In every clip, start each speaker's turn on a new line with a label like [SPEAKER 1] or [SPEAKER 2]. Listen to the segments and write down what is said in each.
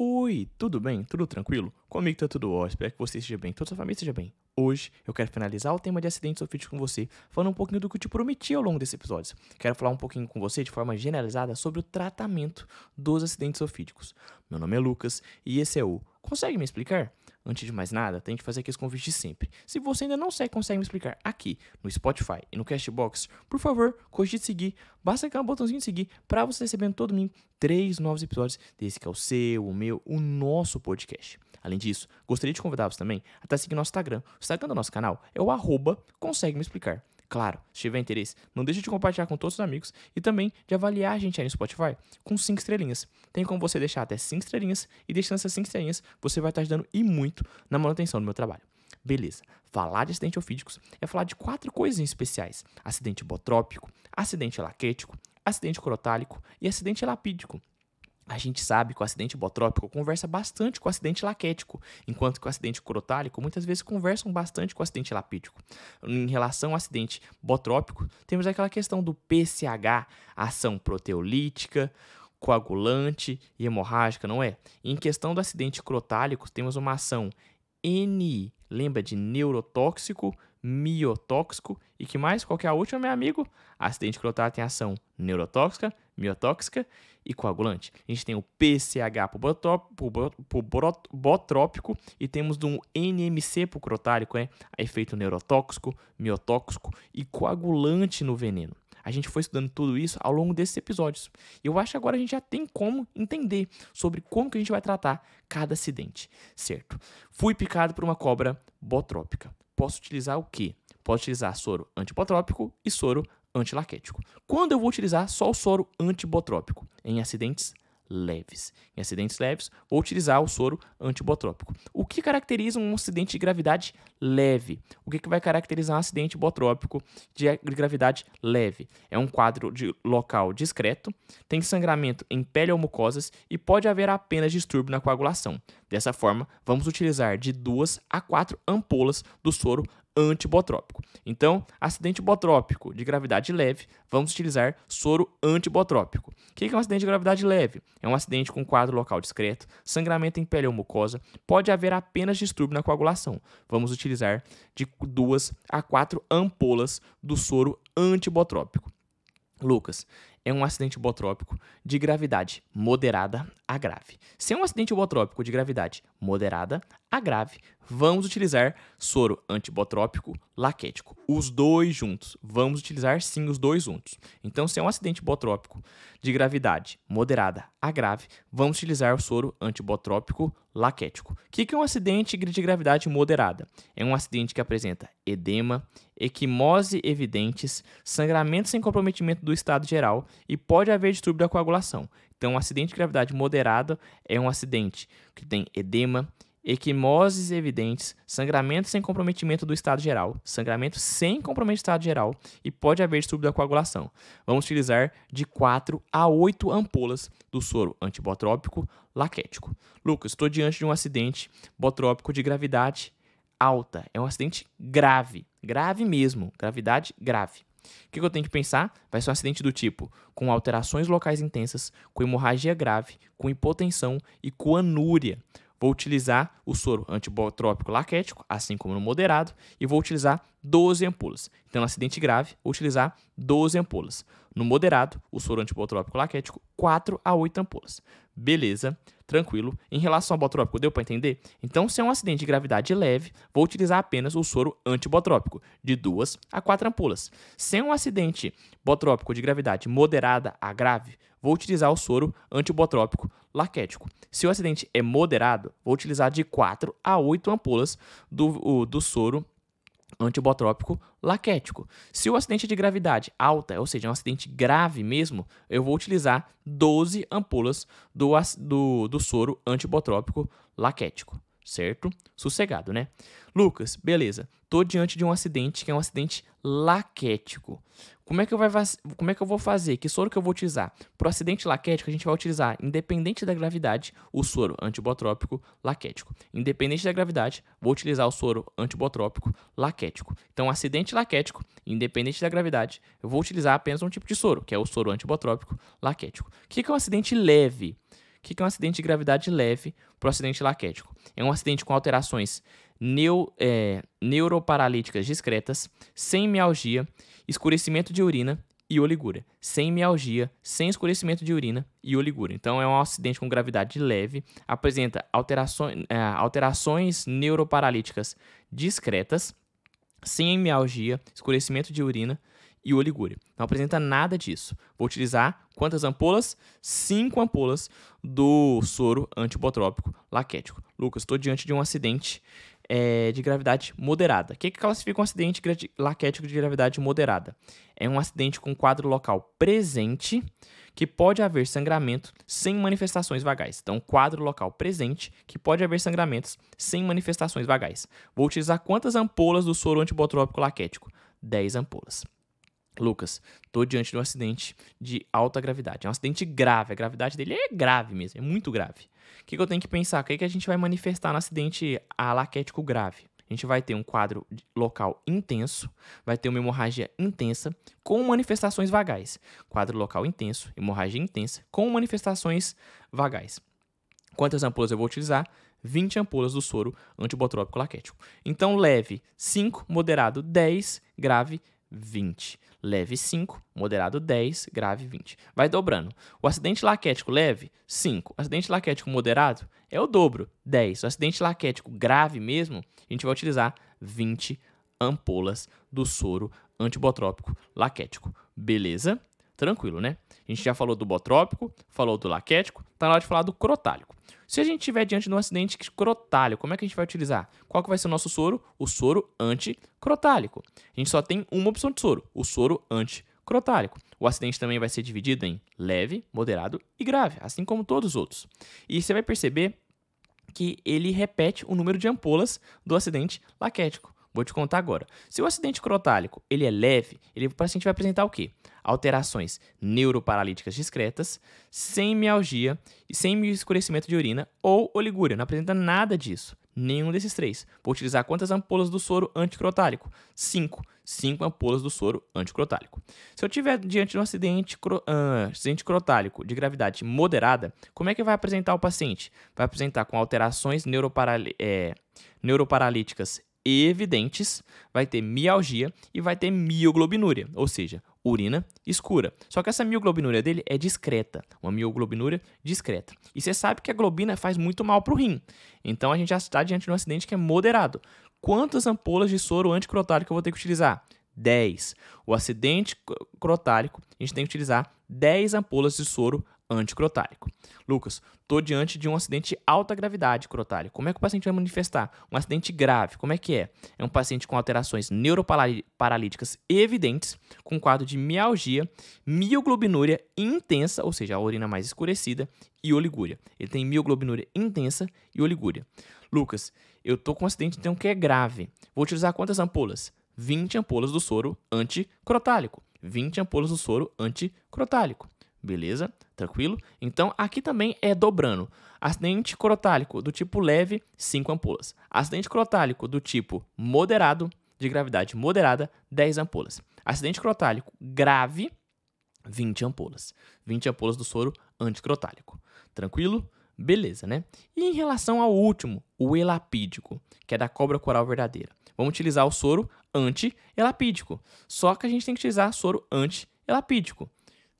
[SPEAKER 1] Oi, tudo bem? Tudo tranquilo? Comigo tá tudo ótimo, espero que você esteja bem, toda sua família esteja bem. Hoje eu quero finalizar o tema de acidentes ofídicos com você, falando um pouquinho do que eu te prometi ao longo desse episódio. Quero falar um pouquinho com você de forma generalizada sobre o tratamento dos acidentes ofídicos. Meu nome é Lucas e esse é o Consegue me explicar? Antes de mais nada, tem que fazer aqueles convites sempre. Se você ainda não segue, consegue me explicar aqui no Spotify e no Castbox, por favor, cogite seguir. Basta clicar no botãozinho de seguir para você receber todo domingo três novos episódios desse que é o seu, o meu, o nosso podcast. Além disso, gostaria de convidá-los também a seguindo nosso Instagram. O Instagram do nosso canal é o arroba consegue me explicar. Claro, se tiver interesse, não deixe de compartilhar com todos os amigos e também de avaliar a gente aí no Spotify com 5 estrelinhas. Tem como você deixar até 5 estrelinhas e deixando essas 5 estrelinhas, você vai estar ajudando e muito na manutenção do meu trabalho. Beleza. Falar de acidente ofídicos é falar de quatro coisas especiais: acidente botrópico, acidente laquético, acidente crotálico e acidente lapídico. A gente sabe que o acidente botrópico conversa bastante com o acidente laquético, enquanto que o acidente crotálico muitas vezes conversam bastante com o acidente lapídico. Em relação ao acidente botrópico, temos aquela questão do PCH, ação proteolítica, coagulante e hemorrágica, não é? Em questão do acidente crotálico, temos uma ação N, lembra de neurotóxico, miotóxico e que mais? Qual que é a última, meu amigo? Acidente crotálico tem ação neurotóxica, miotóxica e coagulante. A gente tem o PCH botrópico e temos um NMC pro crotálico, é efeito neurotóxico, miotóxico e coagulante no veneno. A gente foi estudando tudo isso ao longo desses episódios. E eu acho que agora a gente já tem como entender sobre como que a gente vai tratar cada acidente, certo? Fui picado por uma cobra botrópica. Posso utilizar o quê? Posso utilizar soro antibotrópico e soro antilaquético. Quando eu vou utilizar só o soro antibotrópico? Em acidentes leves. Em acidentes leves, vou utilizar o soro antibotrópico. O que caracteriza um acidente de gravidade leve? O que, vai caracterizar um acidente botrópico de gravidade leve? É um quadro de local discreto, tem sangramento em pele ou mucosas e pode haver apenas distúrbio na coagulação. Dessa forma, vamos utilizar de duas a quatro ampolas do soro antibotrópico. Então, acidente botrópico de gravidade leve, vamos utilizar soro antibotrópico. O que é um acidente de gravidade leve? É um acidente com quadro local discreto, sangramento em pele ou mucosa, pode haver apenas distúrbio na coagulação. Vamos utilizar de duas a quatro ampolas do soro antibotrópico. Lucas, é um acidente botrópico de gravidade moderada a grave. Se é um acidente botrópico de gravidade moderada a grave, vamos utilizar soro antibotrópico laquético. Os dois juntos. Vamos utilizar sim os dois juntos. Então, se é um acidente botrópico de gravidade moderada a grave, vamos utilizar o soro antibotrópico laquético. O que é um acidente de gravidade moderada? É um acidente que apresenta edema, equimose evidentes, sangramento sem comprometimento do estado geral e pode haver distúrbio da coagulação. Então, um acidente de gravidade moderada é um acidente que tem edema, equimoses evidentes, sangramento sem comprometimento do estado geral, sangramento sem comprometimento do estado geral e pode haver distúrbio da coagulação. Vamos utilizar de 4 a 8 ampolas do soro antibotrópico laquético. Lucas, estou diante de um acidente botrópico de gravidade alta. É um acidente grave, grave mesmo, gravidade grave. O que eu tenho que pensar? Vai ser um acidente do tipo com alterações locais intensas, com hemorragia grave, com hipotensão e com anúria. Vou utilizar o soro antibotrópico laquético, assim como no moderado, e vou utilizar 12 ampolas. Então, no acidente grave, vou utilizar 12 ampolas. No moderado, o soro antibotrópico laquético, 4 a 8 ampolas. Beleza, tranquilo. Em relação ao botrópico, deu para entender? Então, se é um acidente de gravidade leve, vou utilizar apenas o soro antibotrópico, de 2 a 4 ampolas. Se é um acidente botrópico de gravidade moderada a grave, vou utilizar o soro antibotrópico laquético. Se o acidente é moderado, vou utilizar de 4 a 8 ampolas do, o, do soro antibotrópico laquético. Se o acidente é de gravidade alta, ou seja, é um acidente grave mesmo, eu vou utilizar 12 ampolas do, do, do soro antibotrópico laquético certo? Sossegado, né? Lucas, beleza. Tô diante de um acidente que é um acidente laquético. Como é que eu, vai, como é que eu vou fazer? Que soro que eu vou utilizar? Para o acidente laquético, a gente vai utilizar, independente da gravidade, o soro antibotrópico laquético. Independente da gravidade, vou utilizar o soro antibotrópico laquético. Então, acidente laquético, independente da gravidade, eu vou utilizar apenas um tipo de soro, que é o soro antibotrópico laquético. O que é um acidente leve? O que é um acidente de gravidade leve para o acidente laquético? É um acidente com alterações neu, é, neuroparalíticas discretas, sem mialgia, escurecimento de urina e oligúria. Sem mialgia, sem escurecimento de urina e oligúria. Então, é um acidente com gravidade leve, apresenta alterações, é, alterações neuroparalíticas discretas, sem mialgia, escurecimento de urina e oligúria. Não apresenta nada disso. Vou utilizar quantas ampolas? Cinco ampolas do soro antibotrópico laquético. Lucas, estou diante de um acidente é, de gravidade moderada. O que, que classifica um acidente laquético de gravidade moderada? É um acidente com quadro local presente que pode haver sangramento sem manifestações vagais. Então, quadro local presente que pode haver sangramentos sem manifestações vagais. Vou utilizar quantas ampolas do soro antibotrópico laquético? 10 ampolas. Lucas, estou diante de um acidente de alta gravidade. É um acidente grave. A gravidade dele é grave mesmo, é muito grave. O que, que eu tenho que pensar? O que, que a gente vai manifestar no acidente alaquético grave? A gente vai ter um quadro local intenso, vai ter uma hemorragia intensa com manifestações vagais. Quadro local intenso, hemorragia intensa com manifestações vagais. Quantas ampolas eu vou utilizar? 20 ampolas do soro antibotrópico laquético. Então, leve 5, moderado 10, grave 20. Leve 5, moderado 10, grave 20. Vai dobrando. O acidente laquético leve, 5. O acidente laquético moderado é o dobro, 10. O acidente laquético grave mesmo, a gente vai utilizar 20 ampolas do soro antibotrópico laquético. Beleza? Tranquilo, né? A gente já falou do botrópico, falou do laquético, tá na hora de falar do crotálico. Se a gente estiver diante de um acidente crotálico, como é que a gente vai utilizar? Qual que vai ser o nosso soro? O soro anticrotálico. A gente só tem uma opção de soro, o soro anticrotálico. O acidente também vai ser dividido em leve, moderado e grave, assim como todos os outros. E você vai perceber que ele repete o número de ampolas do acidente laquético. Vou te contar agora. Se o acidente crotálico ele é leve, ele, o paciente vai apresentar o quê? Alterações neuroparalíticas discretas, sem mialgia e sem escurecimento de urina ou oligúria. Não apresenta nada disso. Nenhum desses três. Vou utilizar quantas ampolas do soro anticrotálico? Cinco. Cinco ampolas do soro anticrotálico. Se eu tiver diante de um acidente, uh, acidente crotálico de gravidade moderada, como é que vai apresentar o paciente? Vai apresentar com alterações é, neuroparalíticas evidentes, vai ter mialgia e vai ter mioglobinúria, ou seja, urina escura. Só que essa mioglobinúria dele é discreta, uma mioglobinúria discreta. E você sabe que a globina faz muito mal para o rim. Então a gente já está diante de um acidente que é moderado. Quantas ampolas de soro anticrotálico eu vou ter que utilizar? 10. O acidente crotálico, a gente tem que utilizar 10 ampolas de soro anticrotálico. Lucas, estou diante de um acidente de alta gravidade crotálico. Como é que o paciente vai manifestar? Um acidente grave, como é que é? É um paciente com alterações neuroparalíticas evidentes, com quadro de mialgia, mioglobinúria intensa, ou seja, a urina mais escurecida, e oligúria. Ele tem mioglobinúria intensa e oligúria. Lucas, eu estou com um acidente então que é grave. Vou utilizar quantas ampolas? 20 ampolas do soro anticrotálico. 20 ampolas do soro anticrotálico. Beleza? Tranquilo? Então, aqui também é dobrando. Acidente crotálico do tipo leve, 5 ampolas. Acidente crotálico do tipo moderado, de gravidade moderada, 10 ampolas. Acidente crotálico grave, 20 ampolas. 20 ampolas do soro anticrotálico. Tranquilo? Beleza, né? E em relação ao último, o elapídico, que é da cobra coral verdadeira. Vamos utilizar o soro anti-elapídico. Só que a gente tem que utilizar soro anti-elapídico.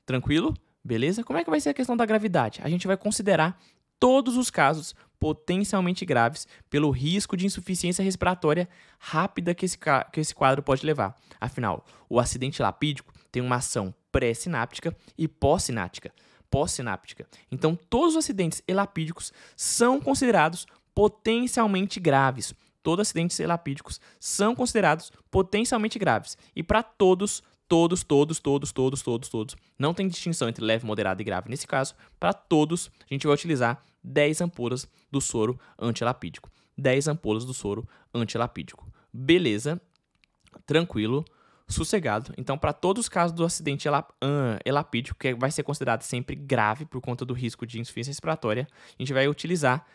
[SPEAKER 1] Tranquilo? Beleza? Como é que vai ser a questão da gravidade? A gente vai considerar todos os casos potencialmente graves pelo risco de insuficiência respiratória rápida que esse, que esse quadro pode levar. Afinal, o acidente lapídico tem uma ação pré-sináptica e pós-sináptica. Pós-sináptica. Então, todos os acidentes elapídicos são considerados potencialmente graves. Todos os acidentes elapídicos são considerados potencialmente graves. E para todos, todos, todos, todos, todos, todos, todos. Não tem distinção entre leve, moderado e grave. Nesse caso, para todos, a gente vai utilizar 10 ampolas do soro antilapídico. 10 ampolas do soro antilapídico. Beleza, tranquilo, sossegado. Então, para todos os casos do acidente elapídico, que vai ser considerado sempre grave por conta do risco de insuficiência respiratória, a gente vai utilizar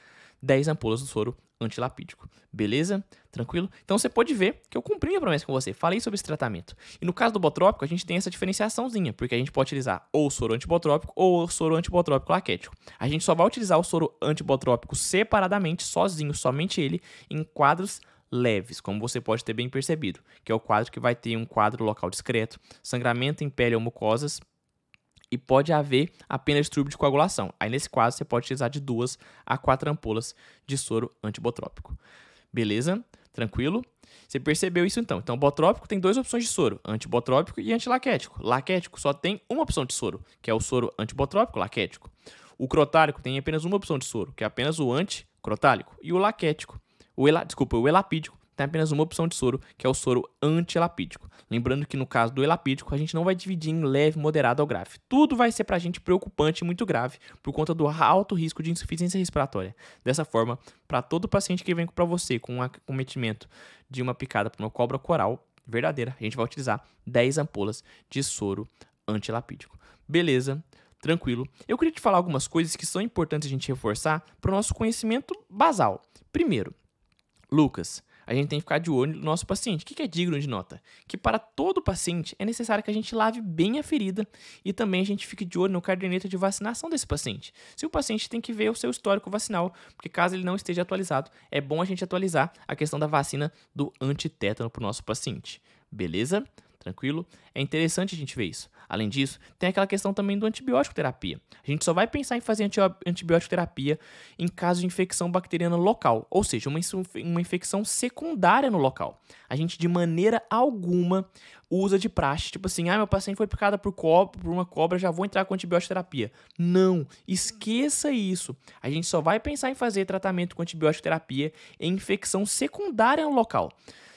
[SPEAKER 1] 10 ampolas do soro antilapídico. Beleza? Tranquilo? Então você pode ver que eu cumpri minha promessa com você. Falei sobre esse tratamento. E no caso do botrópico, a gente tem essa diferenciaçãozinha, porque a gente pode utilizar ou soro antibotrópico ou soro antibotrópico laquético. A gente só vai utilizar o soro antibotrópico separadamente, sozinho, somente ele, em quadros leves, como você pode ter bem percebido, que é o quadro que vai ter um quadro local discreto, sangramento em pele ou mucosas, e pode haver apenas distúrbio de coagulação. Aí nesse quadro você pode utilizar de duas a quatro ampolas de soro antibotrópico. Beleza? Tranquilo? Você percebeu isso então? Então, botrópico tem duas opções de soro, antibotrópico e antilaquético. Laquético só tem uma opção de soro, que é o soro antibotrópico laquético. O crotálico tem apenas uma opção de soro, que é apenas o anticrotálico. E o laquético, o ela, desculpa, o elapídico tem apenas uma opção de soro, que é o soro antielapídico. Lembrando que no caso do elapídico, a gente não vai dividir em leve, moderado ou grave. Tudo vai ser para a gente preocupante e muito grave, por conta do alto risco de insuficiência respiratória. Dessa forma, para todo paciente que vem para você com um acometimento de uma picada por uma cobra coral verdadeira, a gente vai utilizar 10 ampolas de soro antielapídico. Beleza? Tranquilo. Eu queria te falar algumas coisas que são importantes a gente reforçar para o nosso conhecimento basal. Primeiro, Lucas, a gente tem que ficar de olho no nosso paciente. O que é digno de nota? Que para todo paciente é necessário que a gente lave bem a ferida e também a gente fique de olho no caderneta de vacinação desse paciente. Se o paciente tem que ver o seu histórico vacinal, porque caso ele não esteja atualizado, é bom a gente atualizar a questão da vacina do antitétano para o nosso paciente. Beleza? Tranquilo? É interessante a gente ver isso. Além disso, tem aquela questão também do antibiótico terapia. A gente só vai pensar em fazer antibiótico terapia em caso de infecção bacteriana local, ou seja, uma, uma infecção secundária no local. A gente de maneira alguma usa de praxe, tipo assim, ah, meu paciente foi picado por, cobra, por uma cobra, já vou entrar com antibiótico terapia. Não, esqueça isso. A gente só vai pensar em fazer tratamento com antibiótico terapia em infecção secundária no local.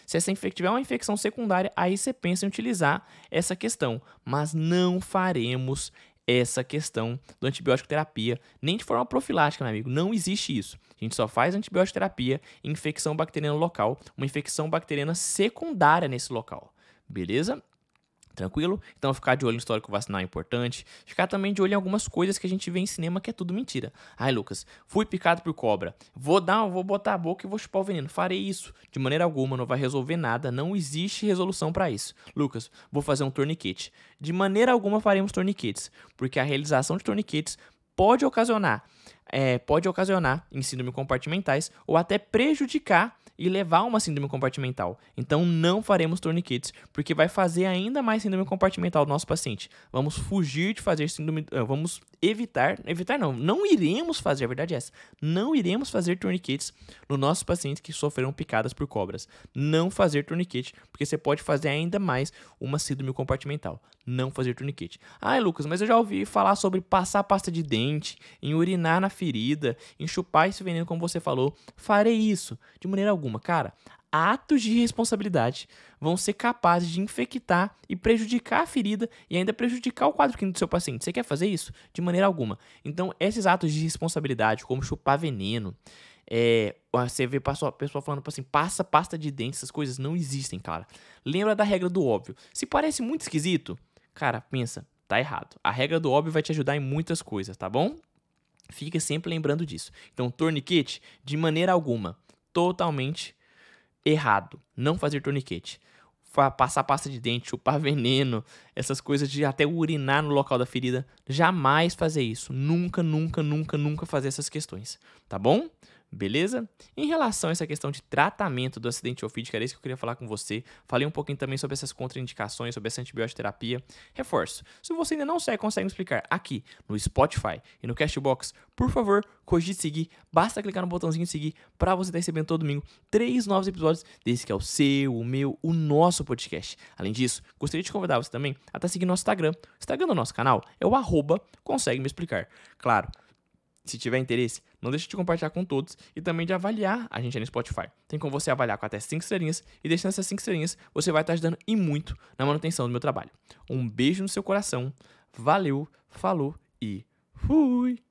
[SPEAKER 1] Se essa tiver uma infecção secundária, aí você pensa em utilizar essa questão, mas não faremos essa questão do antibiótico terapia, nem de forma profilática, meu amigo. Não existe isso. A gente só faz antibiótico terapia em infecção bacteriana local, uma infecção bacteriana secundária nesse local. Beleza? Tranquilo? Então, ficar de olho no histórico vacinal é importante. Ficar também de olho em algumas coisas que a gente vê em cinema que é tudo mentira. Ai, Lucas, fui picado por cobra. Vou dar, vou botar a boca e vou chupar o veneno. Farei isso. De maneira alguma, não vai resolver nada. Não existe resolução para isso. Lucas, vou fazer um torniquete. De maneira alguma faremos torniquetes, porque a realização de torniquetes pode ocasionar, é, pode ocasionar em síndrome compartimentais ou até prejudicar e levar uma síndrome compartimental. Então não faremos torniquetes, porque vai fazer ainda mais síndrome compartimental do nosso paciente. Vamos fugir de fazer síndrome, ah, vamos evitar, evitar não, não iremos fazer, a verdade é essa, não iremos fazer torniquetes no nossos pacientes que sofreram picadas por cobras. Não fazer torniquete, porque você pode fazer ainda mais uma síndrome compartimental. Não fazer torniquete. Ai, Lucas, mas eu já ouvi falar sobre passar pasta de dente, em urinar na ferida, em chupar esse veneno como você falou. Farei isso de maneira alguma, cara atos de responsabilidade vão ser capazes de infectar e prejudicar a ferida e ainda prejudicar o quadro clínico do seu paciente. Você quer fazer isso? De maneira alguma. Então, esses atos de responsabilidade, como chupar veneno, é, você vê a pessoa falando assim, passa pasta de dente, essas coisas não existem, cara. Lembra da regra do óbvio. Se parece muito esquisito, cara, pensa, tá errado. A regra do óbvio vai te ajudar em muitas coisas, tá bom? Fica sempre lembrando disso. Então, torniquete, de maneira alguma, totalmente errado. Não fazer torniquete. Passar pasta de dente, chupar veneno, essas coisas de até urinar no local da ferida. Jamais fazer isso. Nunca, nunca, nunca, nunca fazer essas questões. Tá bom? Beleza? Em relação a essa questão de tratamento do acidente ofídico, era isso que eu queria falar com você. Falei um pouquinho também sobre essas contraindicações, sobre essa antibioterapia. Reforço, se você ainda não segue, consegue me explicar aqui no Spotify e no Castbox, por favor, cogite seguir. Basta clicar no botãozinho de seguir para você estar recebendo todo domingo três novos episódios desse que é o seu, o meu, o nosso podcast. Além disso, gostaria de convidar você também a estar seguindo nosso Instagram. O Instagram do nosso canal é o arroba consegue me explicar. Claro, se tiver interesse, não deixe de compartilhar com todos e também de avaliar a gente no Spotify. Tem como você avaliar com até 5 estrelinhas e deixando essas 5 estrelinhas, você vai estar ajudando e muito na manutenção do meu trabalho. Um beijo no seu coração, valeu, falou e fui!